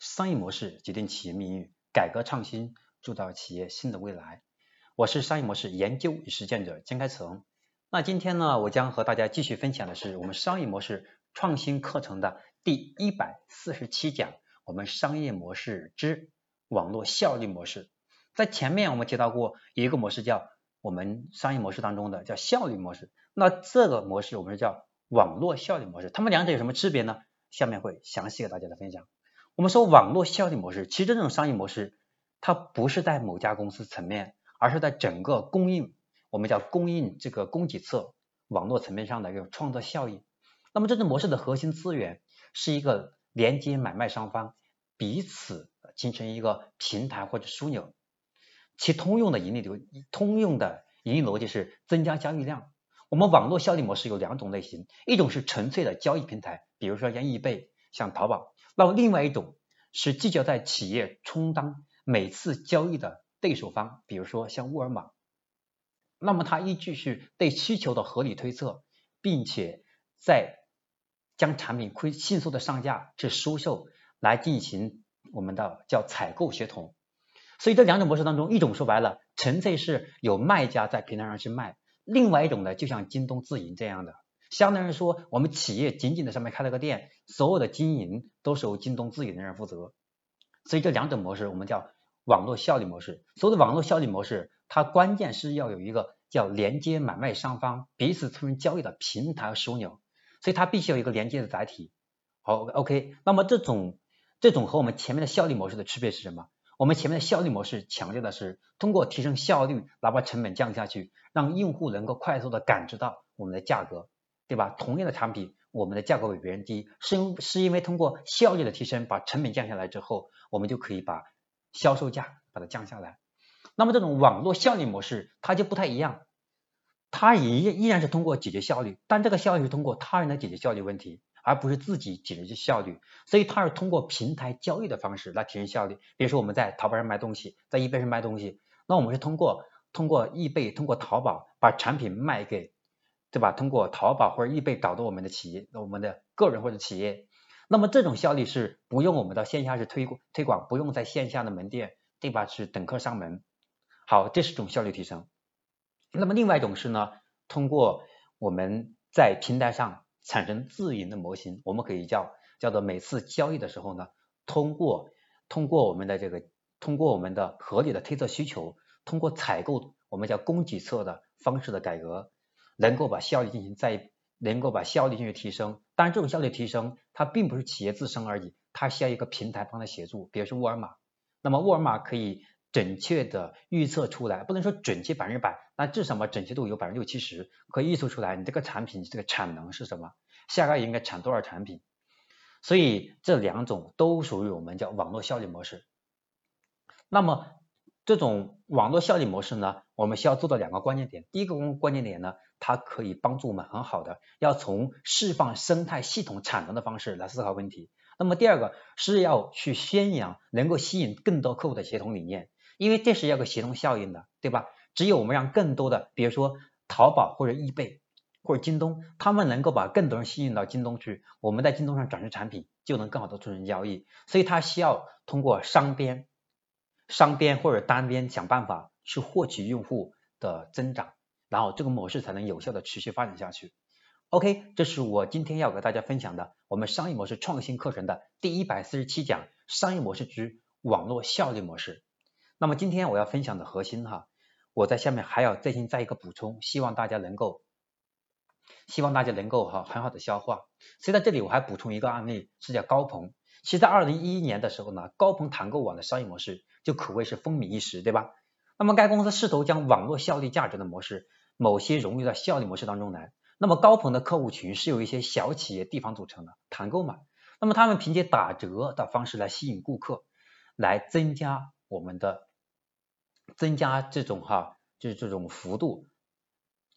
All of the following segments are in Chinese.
商业模式决定企业命运，改革创新铸造企业新的未来。我是商业模式研究与实践者江开成。那今天呢，我将和大家继续分享的是我们商业模式创新课程的第一百四十七讲，我们商业模式之网络效率模式。在前面我们提到过，一个模式叫我们商业模式当中的叫效率模式，那这个模式我们是叫网络效率模式。它们两者有什么区别呢？下面会详细给大家的分享。我们说网络效率模式，其实这种商业模式，它不是在某家公司层面，而是在整个供应，我们叫供应这个供给侧网络层面上的一个创造效益。那么这种模式的核心资源是一个连接买卖双方彼此形成一个平台或者枢纽，其通用的盈利流通用的盈利逻辑是增加交易量。我们网络效率模式有两种类型，一种是纯粹的交易平台，比如说像易贝、像淘宝。那么另外一种是聚焦在企业充当每次交易的对手方，比如说像沃尔玛。那么它依据是对需求的合理推测，并且在将产品快迅速的上架至收售来进行我们的叫采购协同。所以这两种模式当中，一种说白了纯粹是有卖家在平台上去卖，另外一种呢就像京东自营这样的。相当于说，我们企业仅仅在上面开了个店，所有的经营都是由京东自己的人负责。所以这两种模式我们叫网络效率模式。所谓的网络效率模式，它关键是要有一个叫连接买卖双方彼此促成交易的平台和枢纽，所以它必须有一个连接的载体。好，OK。那么这种这种和我们前面的效率模式的区别是什么？我们前面的效率模式强调的是通过提升效率来把成本降下去，让用户能够快速的感知到我们的价格。对吧？同样的产品，我们的价格比别人低，是因是因为通过效率的提升，把成本降下来之后，我们就可以把销售价把它降下来。那么这种网络效率模式，它就不太一样，它依依然是通过解决效率，但这个效率是通过他人来解决效率问题，而不是自己解决效率。所以它是通过平台交易的方式来提升效率。比如说我们在淘宝上卖东西，在易贝上卖东西，那我们是通过通过易贝、通过淘宝把产品卖给。对吧？通过淘宝或者易贝找到我们的企业，我们的个人或者企业，那么这种效率是不用我们到线下去推推广，不用在线下的门店，对吧？是等客上门。好，这是一种效率提升。那么另外一种是呢，通过我们在平台上产生自营的模型，我们可以叫叫做每次交易的时候呢，通过通过我们的这个通过我们的合理的推测需求，通过采购我们叫供给侧的方式的改革。能够把效率进行再能够把效率进行提升，当然这种效率提升它并不是企业自身而已，它需要一个平台帮它协助，比如说沃尔玛，那么沃尔玛可以准确的预测出来，不能说准确百分之百，那至少嘛准确度有百分之六七十，可以预测出来你这个产品这个产能是什么，下个月应该产多少产品，所以这两种都属于我们叫网络效率模式。那么这种网络效应模式呢，我们需要做到两个关键点，第一个关关键点呢。它可以帮助我们很好的，要从释放生态系统产能的方式来思考问题。那么第二个是要去宣扬能够吸引更多客户的协同理念，因为这是要个协同效应的，对吧？只有我们让更多的，比如说淘宝或者易贝或者京东，他们能够把更多人吸引到京东去，我们在京东上展示产品就能更好的促成交易。所以它需要通过商边、商边或者单边想办法去获取用户的增长。然后这个模式才能有效的持续发展下去。OK，这是我今天要给大家分享的我们商业模式创新课程的第一百四十七讲商业模式之网络效率模式。那么今天我要分享的核心哈，我在下面还要再进再一个补充，希望大家能够，希望大家能够哈很好的消化。所以在这里我还补充一个案例，是叫高鹏。其实，在二零一一年的时候呢，高朋团购网的商业模式就可谓是风靡一时，对吧？那么该公司试图将网络效率价值的模式。某些融入到效率模式当中来。那么高朋的客户群是由一些小企业地方组成的，团购嘛。那么他们凭借打折的方式来吸引顾客，来增加我们的增加这种哈，就是这种幅度，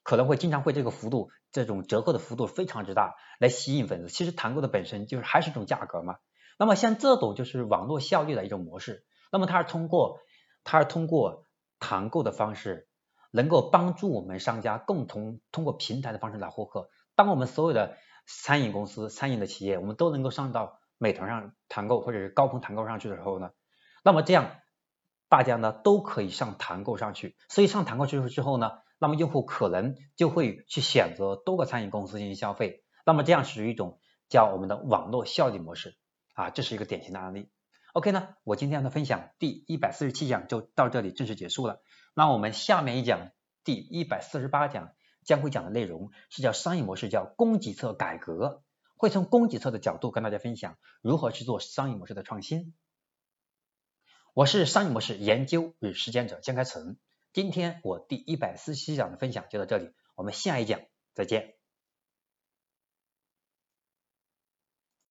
可能会经常会这个幅度，这种折扣的幅度非常之大，来吸引粉丝。其实团购的本身就是还是一种价格嘛。那么像这种就是网络效率的一种模式。那么它是通过它是通过团购的方式。能够帮助我们商家共同通过平台的方式来获客。当我们所有的餐饮公司、餐饮的企业，我们都能够上到美团上团购或者是高朋团购上去的时候呢，那么这样大家呢都可以上团购上去，所以上团购之后之后呢，那么用户可能就会去选择多个餐饮公司进行消费，那么这样属于一种叫我们的网络效率模式啊，这是一个典型的案例。OK 呢，我今天的分享第一百四十七讲就到这里正式结束了。那我们下面一讲第一百四十八讲将会讲的内容是叫商业模式，叫供给侧改革，会从供给侧的角度跟大家分享如何去做商业模式的创新。我是商业模式研究与实践者江开成，今天我第一百四十七讲的分享就到这里，我们下一讲再见。